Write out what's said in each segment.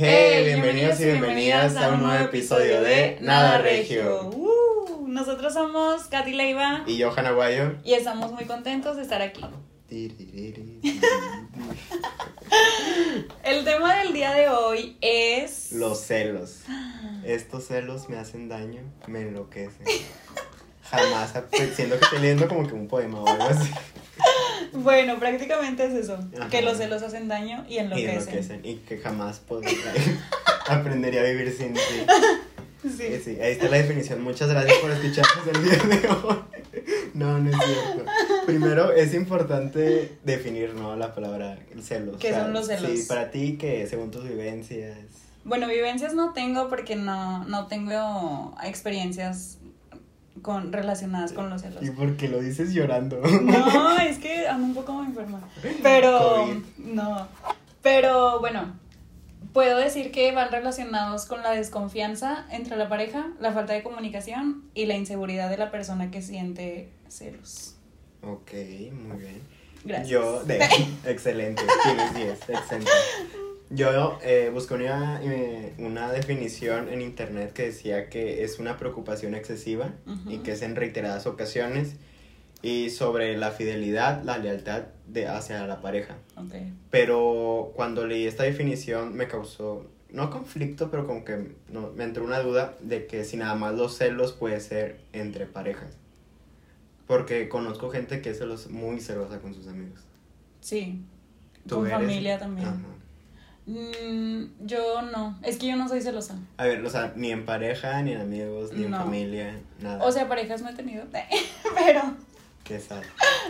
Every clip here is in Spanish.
Hey, bienvenidos y bienvenidas a un nuevo episodio de Nada Regio. Uh, nosotros somos Katy Leiva Y yo, Guayo. y estamos muy contentos de estar aquí. El tema del día de hoy es... Los celos. Estos celos me hacen daño, me enloquecen. Jamás, siendo que estoy leyendo como que un poema o algo así. Bueno, prácticamente es eso, Ajá. que los celos hacen daño y Y enloquecen. enloquecen. Y que jamás podría aprendería a vivir sin ti. Sí. Eh, Sí, ahí está la definición. Muchas gracias por escucharnos el día de hoy. No, no es cierto. Primero, es importante definir, ¿no? La palabra celos. ¿Qué son los celos? Sí, para ti, que según tus vivencias. Bueno, vivencias no tengo porque no, no tengo experiencias con, relacionadas con los celos. ¿Y por qué lo dices llorando? No, es que ando un poco enferma. Pero, COVID. no. Pero bueno, puedo decir que van relacionados con la desconfianza entre la pareja, la falta de comunicación y la inseguridad de la persona que siente celos. Ok, muy bien. Gracias. Yo, de, excelente, tienes 10, excelente. Yo eh, busqué una, eh, una definición en internet que decía que es una preocupación excesiva y que es en reiteradas ocasiones y sobre la fidelidad, la lealtad de hacia la pareja. Ok. Pero cuando leí esta definición me causó, no conflicto, pero como que no, me entró una duda de que si nada más los celos puede ser entre parejas. Porque conozco gente que es celos, muy celosa con sus amigos. Sí. ¿Tú Con eres? familia también. Ajá. Mm, yo no. Es que yo no soy celosa. A ver, o sea, ni en pareja, ni en amigos, ni en familia, nada. O sea, parejas no he tenido. Pero, Qué sad.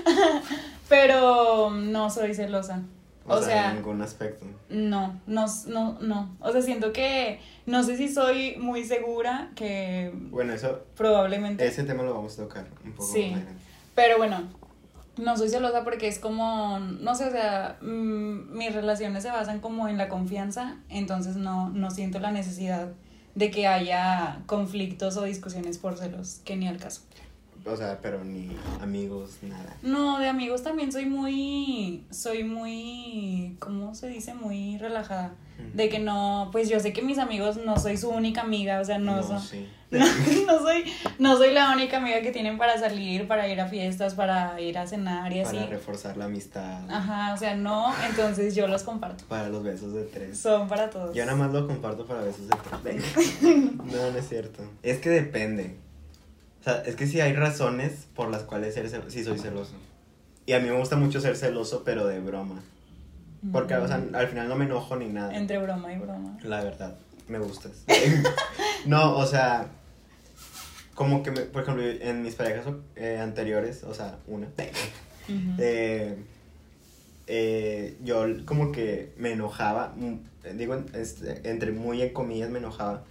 pero no soy celosa. O, O sea, sea, en ningún aspecto. No, no, no, no. O sea, siento que no sé si soy muy segura que Bueno, eso, probablemente. ese tema lo vamos a tocar un poco Sí. más. Pero bueno, no soy celosa porque es como, no sé, o sea, mm, mis relaciones se basan como en la confianza, entonces no, no siento la necesidad de que haya conflictos o discusiones por celos, que ni al caso. O sea, pero ni amigos, nada. No, de amigos también soy muy, soy muy, ¿cómo se dice? Muy relajada. De que no, pues yo sé que mis amigos no soy su única amiga, o sea, no, son- sí. no, no soy, no soy la única amiga que tienen para salir, para ir a fiestas, para ir a cenar y así. Para reforzar la amistad. Ajá, o sea, no, entonces yo los comparto. Para los besos de tres. Son para todos. Yo nada más lo comparto para besos de tres. no, no es cierto. Es que depende. O sea, es que sí hay razones por las cuales ser cel- sí soy celoso. Y a mí me gusta mucho ser celoso, pero de broma. Porque, o sea, al final no me enojo ni nada. Entre broma y broma. La verdad, me gustas. no, o sea, como que, me- por ejemplo, en mis parejas eh, anteriores, o sea, una, eh, eh, yo como que me enojaba, mm, digo, este, entre muy en comillas me enojaba,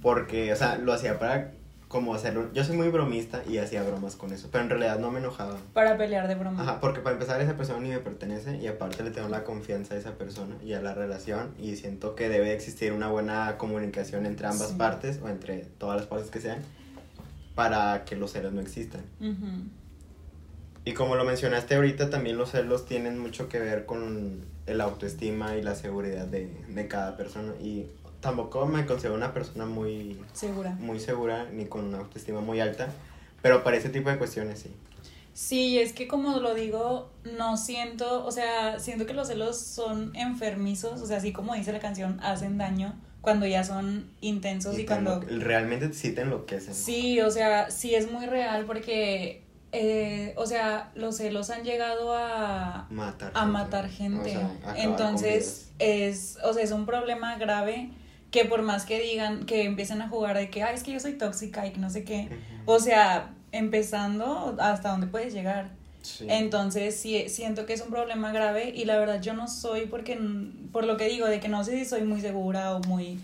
porque, o sea, lo hacía para como hacerlo, yo soy muy bromista y hacía bromas con eso, pero en realidad no me enojaba. Para pelear de broma. Ajá, porque para empezar esa persona ni me pertenece y aparte le tengo la confianza a esa persona y a la relación y siento que debe existir una buena comunicación entre ambas Sí. partes o entre todas las partes que sean para que los celos no existan. Ujú. Y como lo mencionaste ahorita, también los celos tienen mucho que ver con el autoestima y la seguridad de, de cada persona y tampoco me considero una persona muy, Segura. muy segura ni con una autoestima muy alta, pero para ese tipo de cuestiones sí. Sí, es que como lo digo, no siento, o sea, siento que los celos son enfermizos, o sea, así como dice la canción, hacen daño cuando ya son intensos y, te cuando... realmente sí te enloquecen. Sí, o sea, sí es muy real porque, eh, o sea, los celos han llegado a, matar a gente. matar gente. O sea, Entonces, es, o sea, es un problema grave que por más que digan, que empiecen a jugar de que, ay, es que yo soy tóxica y que no sé qué, o sea, empezando hasta dónde puedes llegar. Sí. Entonces, sí, siento que es un problema grave y la verdad yo no soy porque, por lo que digo, de que no sé si soy muy segura o muy,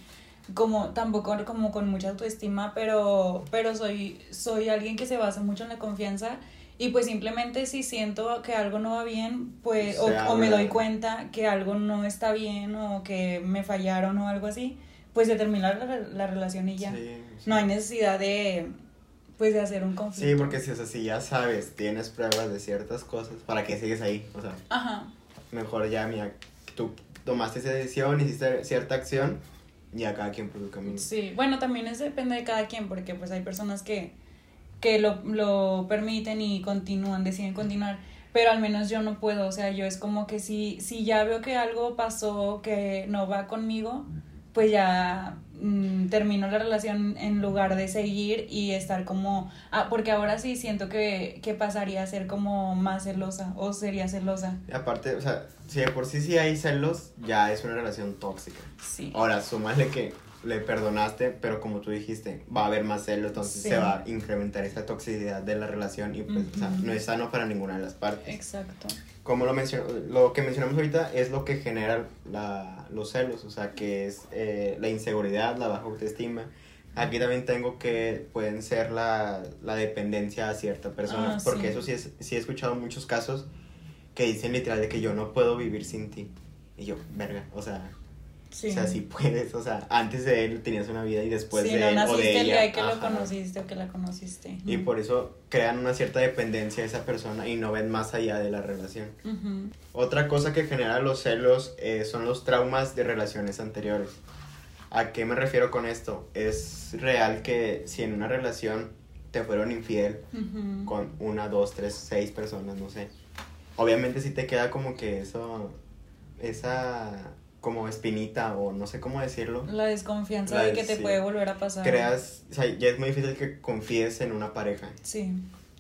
como, tampoco como con mucha autoestima, pero, pero soy, soy alguien que se basa mucho en la confianza y pues simplemente si siento que algo no va bien, pues, o, me doy cuenta que algo no está bien o que me fallaron o algo así, pues se termina la, la relación y ya. Sí, sí. No hay necesidad de, pues, de hacer un conflicto. Sí, porque si, o sea, si ya sabes, tienes pruebas de ciertas cosas, ¿para qué sigues ahí? O sea, Ajá. mejor ya, mira, tú, tomaste esa decisión, hiciste cierta acción, y a cada quien por su camino. Sí, bueno, también es depende de cada quien, porque pues hay personas que, que lo, lo permiten y continúan, deciden continuar, pero al menos yo no puedo, o sea, yo es como que si, si ya veo que algo pasó que no va conmigo, pues ya mm, termino la relación en lugar de seguir y estar como, ah, porque ahora sí siento que, que pasaría a ser como más celosa o sería celosa. Y aparte, o sea, si de por sí sí hay celos, ya es una relación tóxica. Sí. Ahora, súmale que le perdonaste, pero como tú dijiste, va a haber más celos, entonces Sí. se va a incrementar esa toxicidad de la relación y pues, o sea, no es sano para ninguna de las partes. Exacto. Como lo, lo que mencionamos ahorita es lo que genera la, los celos, o sea, que es eh, la inseguridad, la baja autoestima. Aquí también tengo que pueden ser la, la dependencia a cierta persona, Ah, porque sí. eso sí, es, sí he escuchado muchos casos que dicen literal de que yo no puedo vivir sin ti. Y yo, verga, o sea, Sí. o sea, sí puedes, o sea, antes de él tenías una vida y después sí, de no él o naciste de el ella. día que lo ajá. conociste o que la conociste. Y por eso crean una cierta dependencia de esa persona y no ven más allá de la relación. Ujú. Otra cosa que genera los celos eh, son los traumas de relaciones anteriores. ¿A qué me refiero con esto? Es real que si en una relación te fueron infiel Ujú. con una, dos, tres, seis personas, no sé. Obviamente sí te queda como que eso, esa como espinita o no sé cómo decirlo. La desconfianza La de que te sí. puede volver a pasar. Creas, o sea, ya es muy difícil que confíes en una pareja. Sí.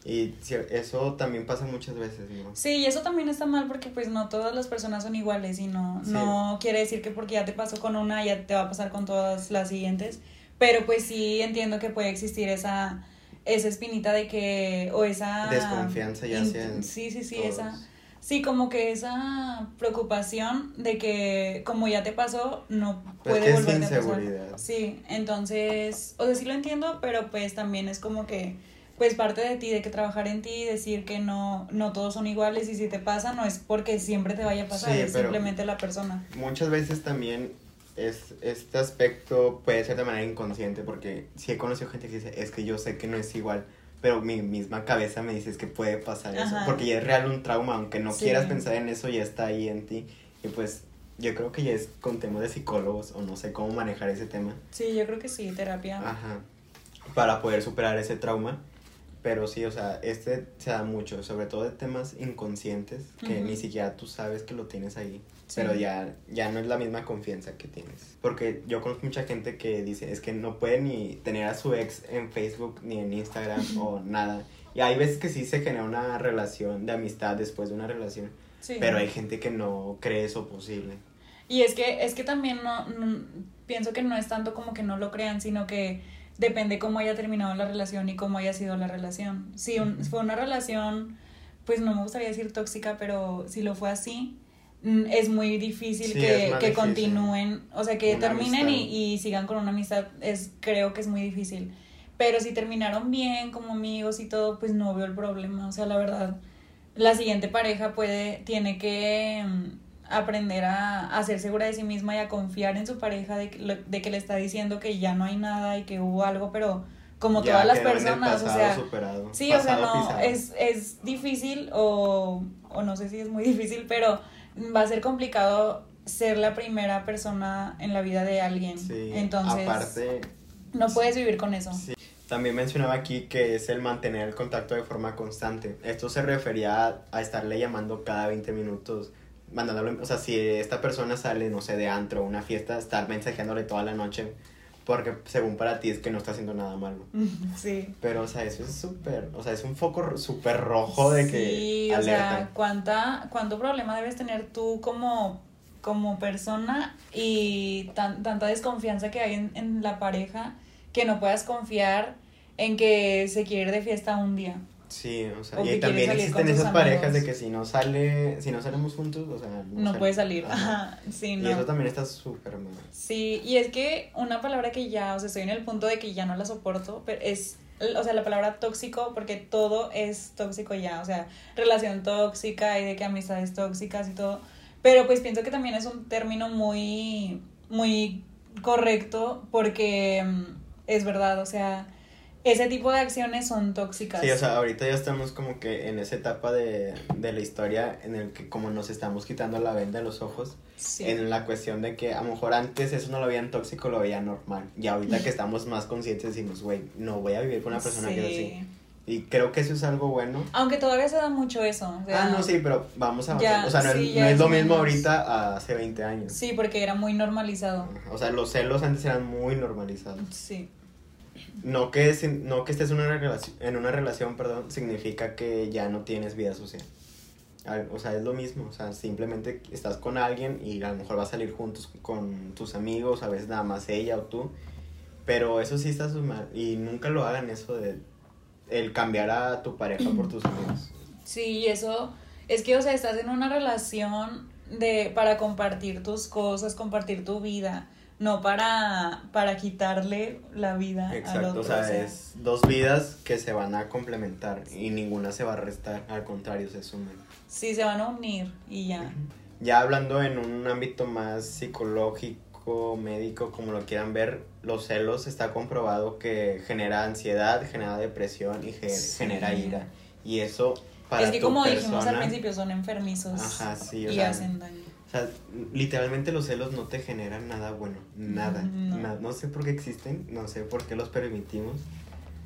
Y eso también pasa muchas veces, ¿no? Sí, y eso también está mal porque pues no todas las personas son iguales y no, Sí. no quiere decir que porque ya te pasó con una ya te va a pasar con todas las siguientes. Pero pues sí entiendo que puede existir esa, esa espinita de que, o esa... Desconfianza ya en Sí, sí, sí, todos. esa... Sí, como que esa preocupación de que como ya te pasó, no Pues puede es volver a pasar. inseguridad. Sí, entonces, o sea, sí lo entiendo, pero pues también es como que, pues parte de ti, de que trabajar en ti, decir que no, no todos son iguales y si te pasa no es porque siempre te vaya a pasar, Sí, es simplemente la persona. Muchas veces también es, este aspecto puede ser de manera inconsciente porque sí he conocido gente que dice, es que yo sé que no es igual, pero mi misma cabeza me dice es que puede pasar eso, porque ya es real un trauma, aunque no Sí. quieras pensar en eso, ya está ahí en ti. Y pues yo creo que ya es con temas de psicólogos o no sé cómo manejar ese tema. Sí, yo creo que sí, terapia. Ajá. Para poder superar ese trauma. Pero sí, o sea, este se da mucho, sobre todo de temas inconscientes, que ni siquiera tú sabes que lo tienes ahí. Sí. Pero ya, ya no es la misma confianza que tienes. Porque yo conozco mucha gente que dice, es que no puede ni tener a su ex en Facebook ni en Instagram o nada. Y hay veces que sí se genera una relación de amistad después de una relación. Sí. Pero hay gente que no cree eso posible. Y es que, es que también no, no- pienso que no es tanto como que no lo crean, sino que depende cómo haya terminado la relación y cómo haya sido la relación. Si un- fue una relación, pues no me gustaría decir tóxica, pero si lo fue así, es muy difícil Sí, que, que difícil. continúen, o sea, que Una terminen y, y sigan con una amistad, es, creo que es muy difícil. Pero si terminaron bien como amigos y todo, pues no veo el problema. O sea, la verdad, la siguiente pareja puede, tiene que mm, aprender a, a ser segura de sí misma y a confiar en su pareja de que, de que le está diciendo que ya no hay nada y que hubo algo, pero como Ya todas las personas, o sea, superado, sí, o sea, no, pisado. es, es difícil o, o no sé si es muy difícil, pero va a ser complicado ser la primera persona en la vida de alguien. Sí, Entonces, aparte, no puedes vivir con eso. Sí. También mencionaba aquí que es el mantener el contacto de forma constante. Esto se refería a, a estarle llamando cada 20 minutos, mandándole, o sea, si esta persona sale, no sé, de antro una fiesta, estar mensajeándole toda la noche, porque según para ti es que no está haciendo nada malo. Sí. Pero, o sea, eso es súper, o sea, es un foco súper rojo de que Sí, o sea, ¿cuánta, ¿cuánto problema debes tener tú como, como persona y tan, tanta desconfianza que hay en, en la pareja que no puedas confiar en que se quiere ir de fiesta un día? Sí, o sea, O y también existen esas parejas de que si no sale, si no salimos juntos, o sea, No, sale- puede salir. Ajá. Sí, Y no. eso también está súper mal. Sí, y es que una palabra que ya, o sea, estoy en el punto de que ya no la soporto, pero es, o sea, la palabra tóxico, porque todo es tóxico ya, o sea, relación tóxica y de que amistades tóxicas y todo, pero pues pienso que también es un término muy, muy correcto porque mm, es verdad, o sea, ese tipo de acciones son tóxicas. Sí, o sea, ahorita ya estamos como que en esa etapa de, de la historia en el que como nos estamos quitando la venda de los ojos, Sí. en la cuestión de que a lo mejor antes eso no lo veían tóxico, lo veían normal. Y ahorita que estamos más conscientes decimos, güey, no voy a vivir con una persona que es así. Sí. Y creo que eso es algo bueno. Aunque todavía se da mucho eso. o sea, ah, no, sí, pero vamos a Ya, O sea, no, sí, es, no es lo mismo menos. ahorita a hace 20 años. Sí, porque era muy normalizado. O sea, los celos antes eran muy normalizados. Sí. No que, no que estés en una, relación, en una relación, perdón, significa que ya no tienes vida social. Al- O sea, es lo mismo, o sea, simplemente estás con alguien y a lo mejor vas a salir juntos con tus amigos, a veces nada más ella o tú, pero eso sí está mal y nunca lo hagan eso de el cambiar a tu pareja por tus amigos. Sí, eso es que, o sea, estás en una relación de para compartir tus cosas, compartir tu vida, no para para quitarle la vida al Exacto, otro. o sea, es dos vidas que se van a complementar y ninguna se va a restar, al contrario, se suman. Sí, se van a unir y ya. Ya hablando en un ámbito más psicológico, médico, como lo quieran ver, los celos está comprobado que genera ansiedad, genera depresión y ge- Sí. genera ira. Y eso para es que tu como dijimos al persona- principio, son enfermizos Ajá, sí, o y sea, hacen daño. O sea, literalmente los celos no te generan nada bueno, nada. No. na- no sé por qué existen, no sé por qué los permitimos.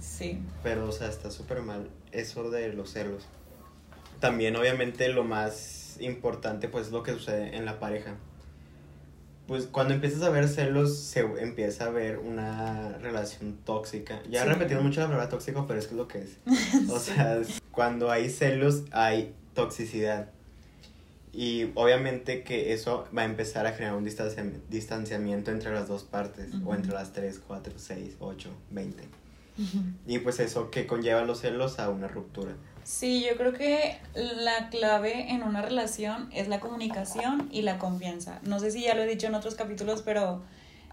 Sí. Pero, o sea, está súper mal eso de los celos. También, obviamente, lo más importante, pues, es lo que sucede en la pareja. Pues, cuando empiezas a ver celos, se empieza a ver una relación tóxica. Ya he Sí. repetido mucho la palabra tóxico, pero es que es lo que es. O sea, cuando hay celos, hay toxicidad. Y obviamente que eso va a empezar a generar un distanciam- distanciamiento entre las dos partes, o Ujú. entre las 3, 4, 6, 8, 20. Y pues eso que conlleva los celos a una ruptura. Sí, yo creo que la clave en una relación es la comunicación y la confianza. No sé si ya lo he dicho en otros capítulos, pero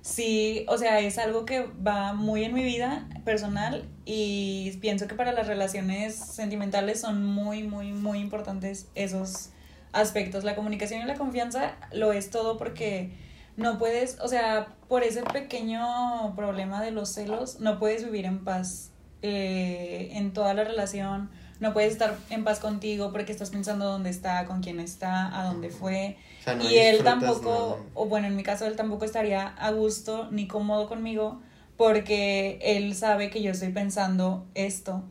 sí, o sea, es algo que va muy en mi vida personal y pienso que para las relaciones sentimentales son muy, muy, muy importantes esos aspectos. La comunicación y la confianza lo es todo porque no puedes, o sea, por ese pequeño problema de los celos, no puedes vivir en paz eh, en toda la relación, no puedes estar en paz contigo porque estás pensando dónde está, con quién está, a dónde fue. O sea, no y él tampoco, nada. o bueno, en mi caso él tampoco estaría a gusto ni cómodo conmigo porque él sabe que yo estoy pensando esto.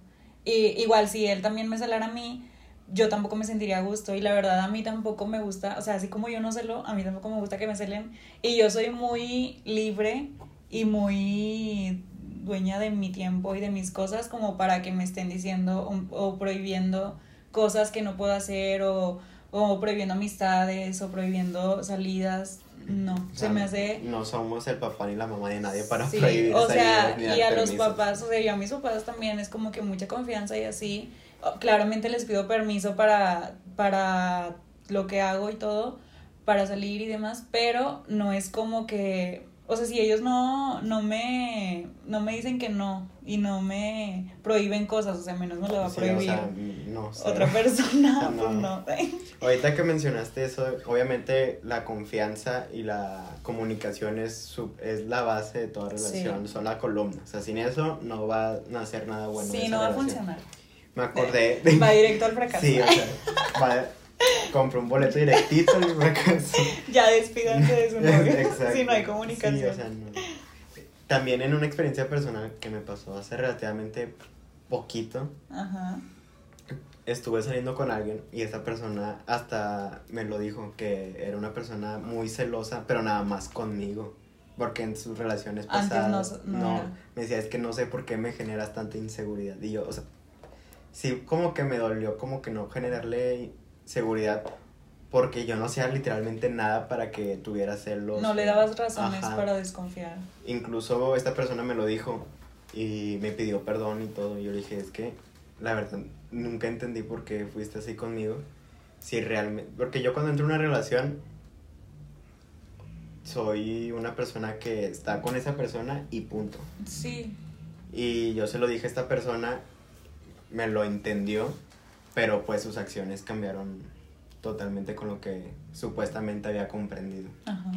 Y igual si él también me celara a mí, yo tampoco me sentiría a gusto y la verdad a mí tampoco me gusta, o sea, así como yo no celo, a mí tampoco me gusta que me celen y yo soy muy libre y muy dueña de mi tiempo y de mis cosas como para que me estén diciendo o, o prohibiendo cosas que no puedo hacer o, o prohibiendo amistades o prohibiendo salidas. No, O se me hace... No somos el papá ni la mamá de nadie para Sí, prohibir o sea, y a los papás, o sea, yo a mis papás también es como que mucha confianza y así. Oh, Claramente les pido permiso para, para lo que hago y todo, para salir y demás, pero no es como que, o sea, si ellos no, no me, no me dicen que no y no me prohíben cosas, o sea, menos me lo va a Sí, o prohibir sea, no otra persona, No. pues no. Ahorita que mencionaste eso, obviamente la confianza y la comunicación es, su- es la base de toda Sí. relación, son la columna. O sea, sin eso no va a nacer nada bueno. sí, no va a funcionar. Me acordé de... Va directo al fracaso. Sí, o sea, va- compré un boleto directito al fracaso. Ya despídanse de su novio si no hay Sí, comunicación. o sea, no. También en una experiencia personal que me pasó hace relativamente poquito, Ajá. estuve saliendo con alguien y esa persona hasta me lo dijo que era una persona muy celosa, pero nada más conmigo. Porque en sus relaciones Antes no- pasadas no era. me decía, es que no sé por qué me generas tanta inseguridad. Y yo, o sea, sí, como que me dolió como que no generarle seguridad porque yo no hacía literalmente nada para que tuviera celos. No le dabas razones Ajá. para desconfiar. Incluso esta persona me lo dijo y me pidió perdón y todo. Y yo le dije, es que la verdad nunca entendí por qué fuiste así conmigo. Si realmente. Porque yo cuando entro en una relación soy una persona que está con esa persona y punto. Sí, Y yo se lo dije a esta persona, me lo entendió, pero pues sus acciones cambiaron totalmente con lo que supuestamente había comprendido. ajá.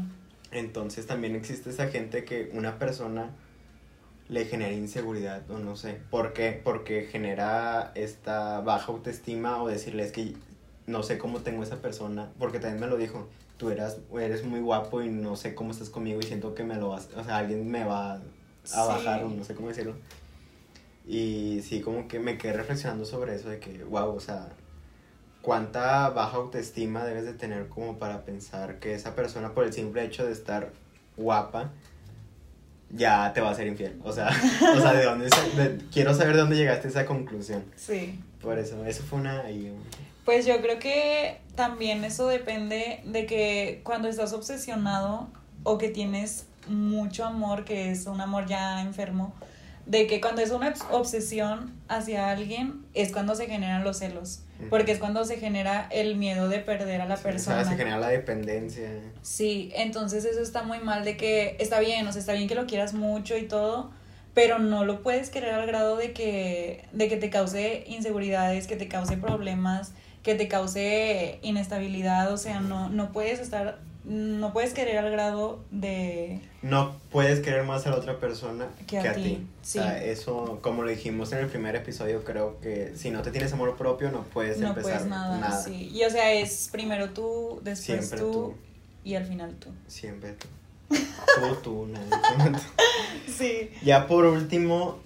Entonces también existe esa gente que una persona le genera inseguridad o no sé. ¿Por qué? Porque genera esta baja autoestima o decirle es que no sé cómo tengo esa persona, porque también me lo dijo, tú eras, eres muy guapo y no sé cómo estás conmigo y siento que me lo vas, o sea, alguien me va a Sí. bajar o no sé cómo decirlo. Y sí, como que me quedé reflexionando sobre eso de que, wow, o sea, cuánta baja autoestima debes de tener como para pensar que esa persona por el simple hecho de estar guapa ya te va a ser infiel. O sea, o sea, de dónde de- quiero saber de dónde llegaste a esa conclusión. Sí. Por eso, eso fue una Pues yo creo que también eso depende de que cuando estás obsesionado o que tienes mucho amor, que es un amor ya enfermo, de que cuando es una obs- obsesión hacia alguien es cuando se generan los celos, porque es cuando se genera el miedo de perder a la sí, persona. Se genera la dependencia. Sí, entonces eso está muy mal de que está bien, o sea, está bien que lo quieras mucho y todo, pero no lo puedes querer al grado de que, de que te cause inseguridades, que te cause problemas, que te cause inestabilidad, o sea, no, no puedes estar, no puedes querer al grado de... No puedes querer más a la otra persona Que a ti, O sea, eso, como lo dijimos en el primer episodio, creo que si no te tienes amor propio, no puedes no empezar puedes nada, nada. sí. Y o sea, es primero tú, después Siempre tú, tú. y al final tú. Siempre tú. Tú, tú, nadie. Sí. Ya por último,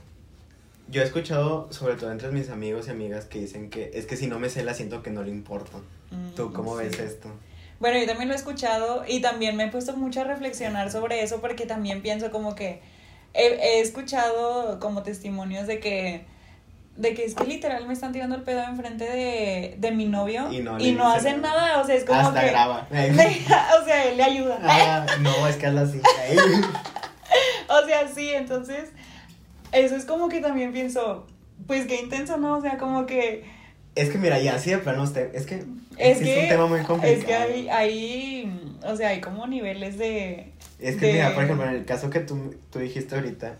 yo he escuchado, sobre todo entre mis amigos y amigas, que dicen que es que si no me cela siento que no le importa. ¿Tú cómo ves Mm, esto? Bueno, yo también lo he escuchado y también me he puesto mucho a reflexionar sobre eso porque también pienso como que he, he escuchado como testimonios de que de que es que literal me están tirando el pedo enfrente de, de mi novio Y y no no, le dicen hacen nada. nada, o sea, es como Hasta que graba. o sea, él le ayuda. Ah, no, es que hazla así. O sea, sí, entonces eso es como que también pienso, pues qué intenso, ¿no? O sea, como que Es que mira, ya así de plano usted, es que es sí que es un tema muy complicado. es que hay, hay o sea, hay como niveles de Es que de- mira, por ejemplo, en el caso que tú, tú dijiste ahorita,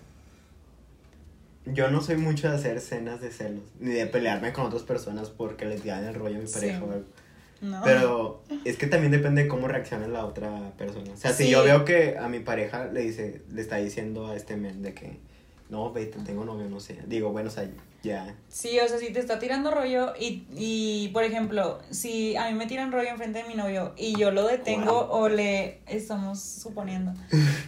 yo no soy mucho de hacer escenas de celos, ni de pelearme con otras personas porque les digan el rollo a mi Sí. pareja o algo. ¿no? Pero es que también depende de cómo reaccione la otra persona. O sea, si Sí. yo veo que a mi pareja le dice, le está diciendo a este men de que, no, vete, tengo novio, no sé. Digo, bueno, o sea, ya. Sí, o sea, si te está tirando rollo y, y, por ejemplo, si a mí me tiran rollo enfrente de mi novio y yo lo detengo Wow. o le estamos suponiendo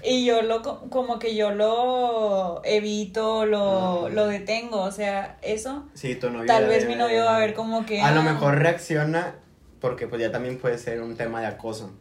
y yo lo co- como que yo lo evito, lo, Ah. lo detengo, o sea, eso Sí, tu novio. tal vez debe mi novio va a ver como que A lo ah, mejor reacciona porque pues ya también puede ser un tema de acoso.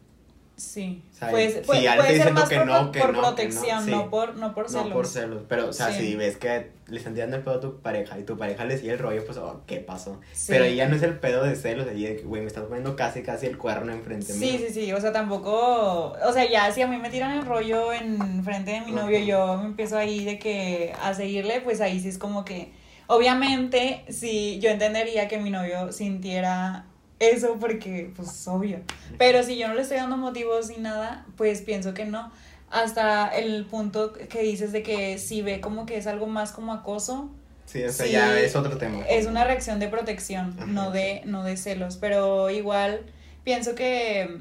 Sí, O sea, pues, si puede, ya puede ser más que por, no, que por no, que no, protección, sí. no por no por celos. No por celos, pero o sea, Sí. si ves que le están tirando el pedo a tu pareja y tu pareja le sigue el rollo, pues, oh, ¿qué pasó? Sí. Pero ahí ya no es el pedo de celos, ahí de que, güey, me estás poniendo casi, casi el cuerno enfrente Sí, mío. sí, sí, o sea, tampoco, o sea, ya si a mí me tiran el rollo en frente de mi novio, yo me empiezo ahí de que a seguirle, pues ahí sí es como que, obviamente, sí, yo entendería que mi novio sintiera eso porque, pues, obvio, pero si yo no le estoy dando motivos ni nada, pues pienso que no, hasta el punto que dices de que si ve como que es algo más como acoso, Sí, o sea, Sí, ya es otro tema. es una reacción de protección, Ajá, no de, no de celos. Pero igual pienso que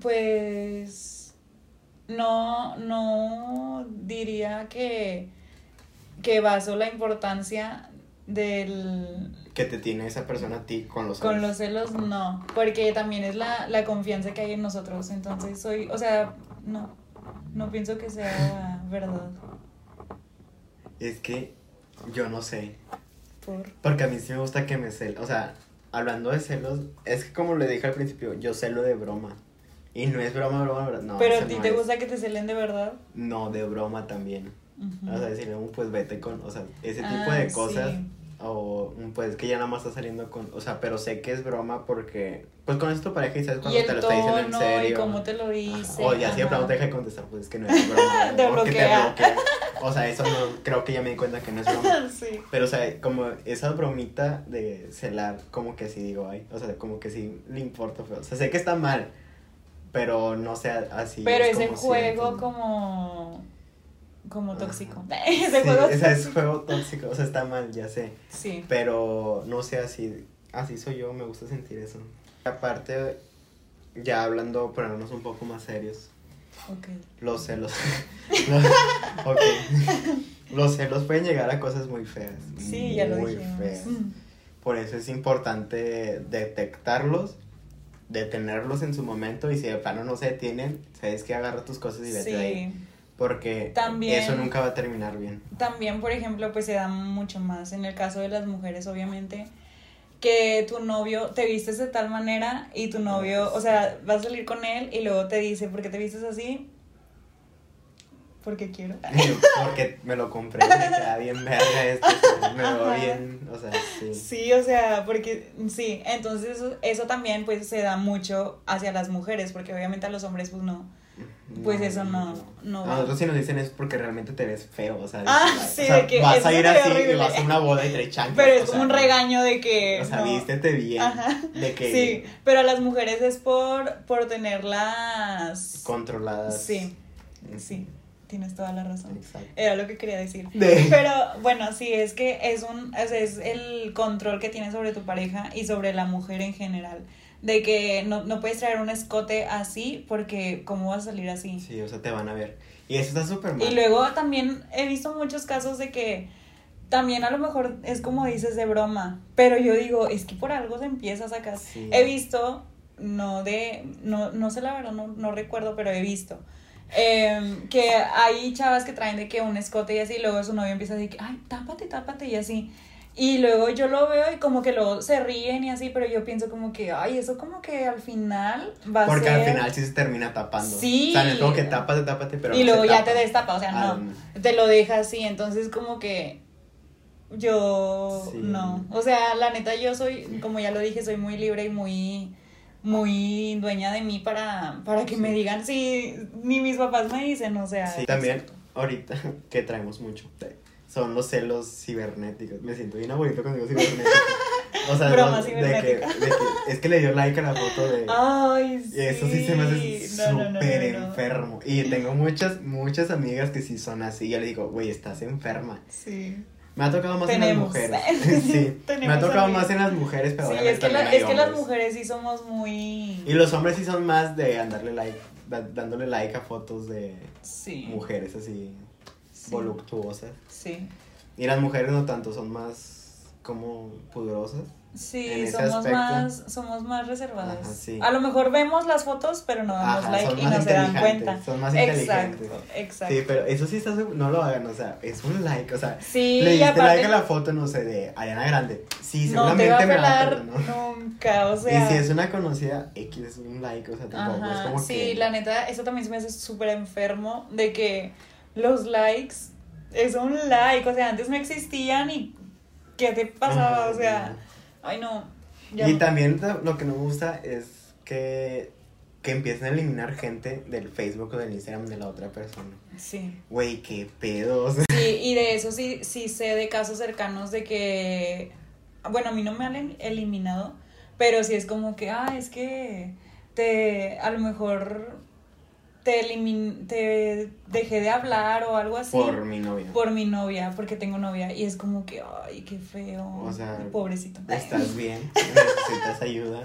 pues no, no diría que, que baso la importancia del Que te tiene esa persona a ti con los con celos. los celos no, porque también es la, la confianza que hay en nosotros. Entonces soy, o sea, no, no pienso que sea verdad. Es que yo no sé. Por Porque a mí sí me gusta que me cel. O sea, hablando de celos, es que como le dije al principio, yo celo de broma. Y no es broma, broma, broma. No, Pero a ti no te es. gusta que te celen de verdad. No, de broma también. O sea, decirle, "Uh, pues vete con, o sea, ese tipo Ah, de cosas. sí. O pues que ya nada más está saliendo con, o sea, pero sé que es broma porque, pues con tu pareja y sabes Y cuando te lo está diciendo en serio. y cómo te lo dice. O ya si de plano te deja de contestar, pues es que no es broma. Te bloquea. O sea, eso no, creo que ya me di cuenta que no es broma. sí. Pero, o sea, como esa bromita de celar, como que sí digo, ay, o sea, como que sí le importa, pero, o sea, sé que está mal, pero no sea así. Pero es juego siento. como como tóxico. ese Sí, juego ese es tóxico. juego tóxico, o sea, está mal, ya sé. Sí. Pero no sé, así, así soy yo, me gusta sentir eso. Aparte, ya hablando, ponernos un poco más serios, Ok. los celos. Los- ok. Los celos pueden llegar a cosas muy feas. Sí, ya lo muy dijimos. feas. Por eso es importante detectarlos, detenerlos en su momento y si de plano no se detienen, sabes que agarra tus cosas y vete de ahí. Porque También- eso nunca va a terminar bien. También, por ejemplo, pues se da mucho más en el caso de las mujeres, obviamente, que tu novio te vistes de tal manera y tu novio, o sea, vas a salir con él y luego te dice, ¿por qué te vistes así? Porque quiero. Porque me lo compré, me queda bien verga esto, me Ajá. bien, o sea, sí. Sí, o sea, porque sí, entonces eso, eso también pues se da mucho hacia las mujeres, porque obviamente a los hombres pues no. Pues eso no- no A nosotros si nos dicen es porque realmente te ves feo, o sea, Ah, o sí, sea, de que vas a ir así y horrible. vas a una boda y traes chanclas. Pero es como sea, un regaño de que... O sea, no. vístete bien, Ajá. de que Sí, pero a las mujeres es por, por tenerlas... controladas. Sí, sí, tienes toda la razón. Exacto. Era lo que quería decir. De- Pero bueno, sí, es que es un sea, es el control que tienes sobre tu pareja y sobre la mujer en general. De que no, no puedes traer un escote así porque ¿cómo vas a salir así? Sí, o sea, te van a ver. Y eso está súper mal. Y luego también he visto muchos casos de que también a lo mejor es como dices de broma, pero yo digo, es que por algo se empieza a sacar. Sí. He visto, no de, no, no sé la verdad, no, no recuerdo, pero he visto. em, que hay chavas que traen de que un escote y así, y luego su novio empieza a decir, ay, tápate, tápate y así. Y luego yo lo veo y como que luego se ríen y así, pero yo pienso como que, ay, eso como que al final va Porque a ser... al final sí se termina tapando. Sí. O sea, no es como que tápate, tápate, pero y no luego se ya tapa. te destapa, o sea, no, te lo deja así, entonces como que yo Sí. no, o sea, la neta yo soy, como ya lo dije, soy muy libre y muy muy dueña de mí para, para que me digan, sí, ni mis papás me dicen, o sea. Sí, también ahorita que traemos mucho son los celos cibernéticos. Me siento bien abuelito cuando digo cibernético. O sea, Broma de, que, cibernética. de que- es que le dio like a la foto de Ay, sí. eso sí se me hace No, no, no, no, súper enfermo. Y tengo muchas, muchas amigas que sí son así. Yo le digo, güey, estás enferma. Sí. Me ha tocado más en las mujeres. sí, me Tenemos ha tocado más en las mujeres, pero Sí, es que, la- es que las mujeres sí somos muy... Y los hombres sí son más de andarle like, da- dándole like a fotos de Sí. mujeres así Sí. voluptuosas. Sí. Y las mujeres no tanto, son más como pudorosas. Sí, somos aspecto. más, somos más reservadas. Ajá, sí. A lo mejor vemos las fotos, pero no damos Ajá, like y no se dan cuenta. son más inteligentes. Exacto, exacto. Sí, pero eso sí está, no lo hagan, o sea, es un like, o sea, Sí, le diste aparte like a la foto, no sé, de Ariana Grande. Sí, no seguramente te va a me va a pelar ¿no? nunca, o sea. y si es una conocida, X es un like, o sea, tampoco es como sí, que... la neta, eso también se me hace súper enfermo de que los likes es un like, o sea, antes no existían y ¿qué te pasaba? Ajá, o sea, ay no. ya Y no. también ta- lo que no me gusta es que, que empiecen a eliminar gente del Facebook o del Instagram de la otra persona. Sí. Güey, qué pedos. Sí, y de eso sí, sí sé de casos cercanos de que, bueno, a mí no me han elim- eliminado, pero sí es como que, ah, es que te, a lo mejor te elimin te dejé de hablar o algo así. Por mi novia. por mi novia, porque tengo novia, y es como que, ay, qué feo. O sea, pobrecito. ¿Estás bien? ¿Necesitas ayuda?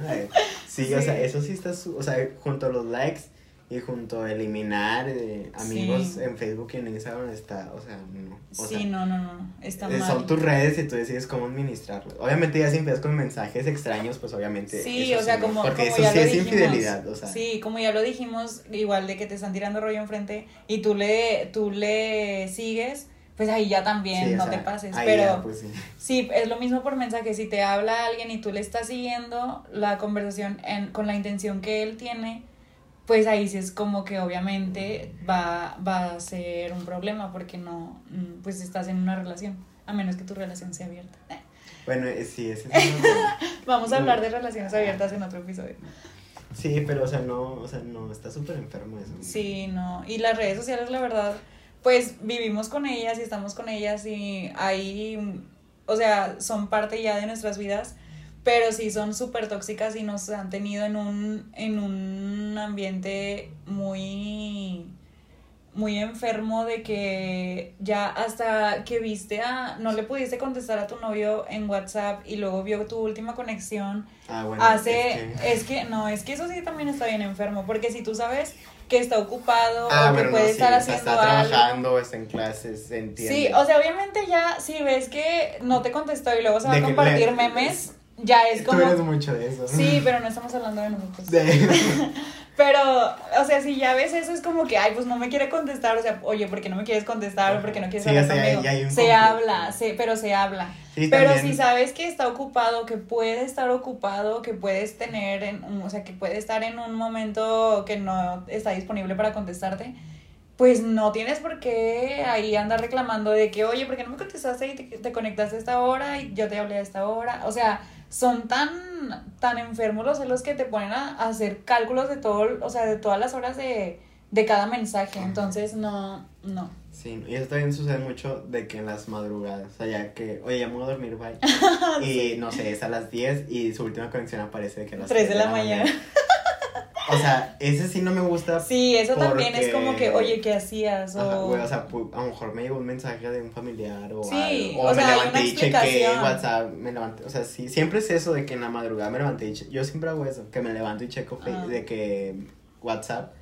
Sí, o sea, eso sí está, su- o sea, junto a los likes y junto a eliminar eh, amigos Sí. en Facebook y en Instagram está, o sea, no. O Sí, sea, no, no, no, está eh, mal. Son tus redes y tú decides cómo administrarlas. Obviamente ya si empiezas con mensajes extraños, pues obviamente. Sí, eso o sea, como, Porque como eso ya sí lo es dijimos. infidelidad, o sea. Sí, como ya lo dijimos, igual de que te están tirando rollo enfrente y tú le, tú le sigues, pues ahí ya también sí, no sea, te pases. Pero ya, pues, sí. sí, es lo mismo por mensaje. Si te habla alguien y tú le estás siguiendo la conversación en, con la intención que él tiene, pues ahí sí es como que obviamente va, va a ser un problema porque no, mm, pues estás en una relación, a menos que tu relación sea abierta. Eh, Bueno, eh, sí, ese es de- Vamos a hablar de relaciones abiertas en otro episodio. Sí, pero, o sea, no, o sea, no, está súper enfermo eso. Sí, no. Y las redes sociales, la verdad, pues vivimos con ellas y estamos con ellas y ahí, o sea, son parte ya de nuestras vidas, pero sí son súper tóxicas y nos han tenido en un, en un ambiente muy, muy enfermo de que ya hasta que viste a, no le pudiste contestar a tu novio en WhatsApp y luego vio tu última conexión, Ah, bueno. hace, es que- es que, no, es que eso sí también está bien enfermo, porque si tú sabes que está ocupado Ah, o que puede no, estar haciendo está algo. trabajando, está en clases, entiende. Sí, o sea, obviamente ya si ves que no te contestó y luego se va De a compartir le- memes, ya es Tú como... eres mucho de eso. Sí, pero no estamos hablando de nosotros. De- Pero, o sea, si ya ves eso, es como que, ay, pues no me quiere contestar, o sea, oye, ¿por qué no me quieres contestar? ¿O por qué no quieres Sí, hablar o sea, conmigo? ya hay un se habla, se, pero se habla. Sí, pero también- si sabes que está ocupado, que puede estar ocupado, que puedes tener, en, o sea, que puede estar en un momento que no está disponible para contestarte, pues no tienes por qué ahí andar reclamando de que, oye, ¿por qué no me contestaste y te, te conectaste a esta hora y yo te hablé a esta hora? O sea, son tan, tan enfermos los celos que te ponen a, a hacer cálculos de todo, o sea, de todas las horas de, de cada mensaje. Entonces, no, no. Sí, y eso también sucede mucho de que en las madrugadas, o sea, ya que, oye, ya me voy a dormir, bye. Y no sé, es a las 10 y su última conexión aparece de que a las 3 3 de la mañana. O sea, ese sí no me gusta. Sí, eso también es como que, oye, ¿qué hacías? O... Ajá, güey, o sea, a lo mejor me llegó un mensaje de un familiar o Sí, algo. O, o me sea, levanté y chequé. WhatsApp, me levanté. O sea, sí, siempre es eso de que en la madrugada me levanté y che- Yo siempre hago eso, que me levanto y checo Ah. de que WhatsApp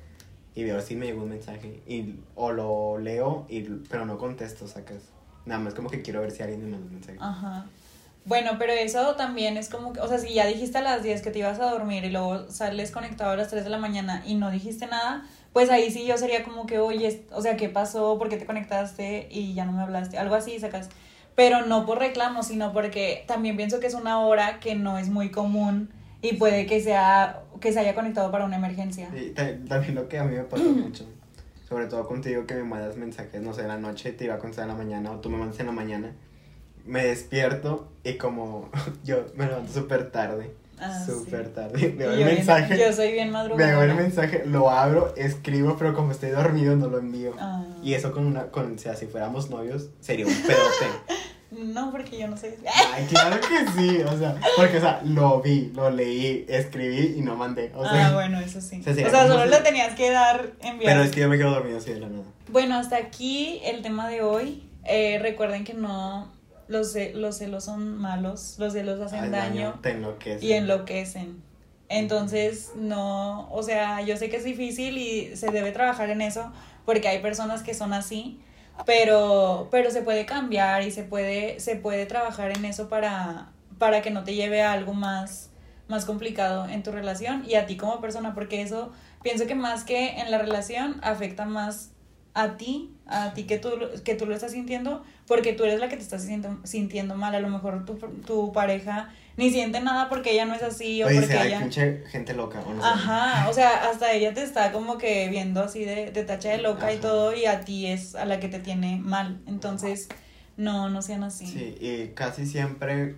y veo si me llegó un mensaje. Y, o lo leo, y, pero no contesto, sacas. Nada más como que quiero ver si alguien me mandó un mensaje. Ajá. Bueno, pero eso también es como que, o sea, si ya dijiste a las 10 que te ibas a dormir y luego sales conectado a las 3 de la mañana y no dijiste nada, pues ahí sí yo sería como que, oye, o sea, ¿qué pasó? ¿Por qué te conectaste y ya no me hablaste? Algo así, sacas. Pero no por reclamo, sino porque también pienso que es una hora que no es muy común y puede que sea que se haya conectado para una emergencia. Y ta- también lo que a mí me pasa mucho, sobre todo contigo que me mandas mensajes, no sé, en la noche te iba a contestar en la mañana o tú me mandas en la mañana, me despierto y como yo me levanto súper tarde, Ah, súper sí. tarde, veo el bien- mensaje, yo soy bien madrugada. veo el mensaje, lo abro, escribo, pero como estoy dormido no lo envío. Ah. Y eso con una, con, o sea, si fuéramos novios, sería un pedote. No, porque yo no sé. Ay, claro que sí, o sea, porque, o sea, lo vi, lo leí, escribí y no mandé, o sea, ah, bueno, eso sí. o sea, O solo le tenías que dar enviar. pero es que yo me quedo dormido así de la nada. Bueno, hasta aquí el tema de hoy. Eh, recuerden que no, los, los celos son malos, los celos hacen daño te y enloquecen. Entonces, no, o sea, yo sé que es difícil y se debe trabajar en eso porque hay personas que son así, pero, pero se puede cambiar y se puede, se puede trabajar en eso para, para que no te lleve a algo más, más complicado en tu relación y a ti como persona, porque eso pienso que más que en la relación afecta más a ti, a ti que tú, que tú lo estás sintiendo, porque tú eres la que te estás sintiendo, sintiendo mal. A lo mejor tu, tu pareja ni siente nada porque ella no es así o porque ay, ella... pinche gente loca, o no sé. Ajá, o sea, hasta ella te está como que viendo así de, de tacha de loca y todo y a ti es a la que te tiene mal. Entonces, no, no sean así. Sí, y casi siempre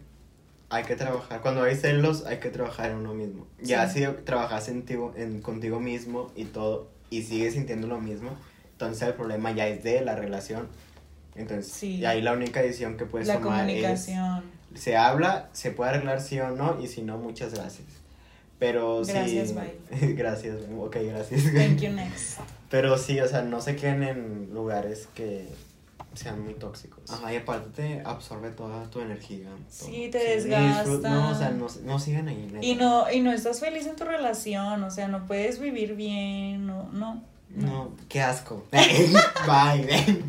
hay que trabajar, cuando hay celos hay que trabajar en uno mismo. Ya Sí. si trabajas en, ti- en contigo mismo y todo, y sigues sintiendo lo mismo, entonces el problema ya es de la relación. Entonces, Sí. y ahí la única decisión que puedes la tomar comunicación. es, se habla, se puede arreglar sí o no, y si no, muchas gracias. Pero Gracias, sí. bye. gracias, ok, gracias. Thank you next. Pero sí, o sea, no se queden en lugares que sean muy tóxicos. Ajá, y aparte te absorbe toda tu energía. todo. Sí, te y desgasta. No, o sea, no, no sigan ahí. neta. Y no, y no estás feliz en tu relación, o sea, no puedes vivir bien, no, no. No, qué asco. Bye.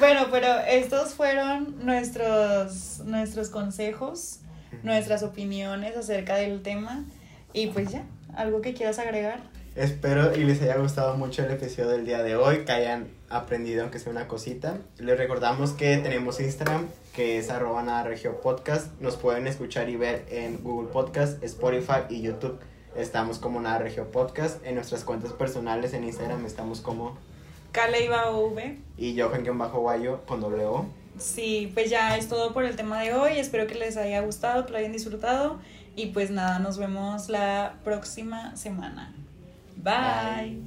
Bueno, pero estos fueron nuestros, nuestros consejos, nuestras opiniones acerca del tema. Y pues ya, ¿algo que quieras agregar? Espero y les haya gustado mucho el episodio del día de hoy, que hayan aprendido aunque sea una cosita. Les recordamos que tenemos Instagram, que es arroba nada regio podcast. Nos pueden escuchar y ver en Google Podcast, Spotify y YouTube. Estamos como nada regio podcast. En nuestras cuentas personales en Instagram estamos como Caleiva V. y Johan-Guayo con doble O. Sí, pues ya es todo por el tema de hoy. Espero que les haya gustado, que lo hayan disfrutado. Y pues nada, nos vemos la próxima semana. Bye. Bye.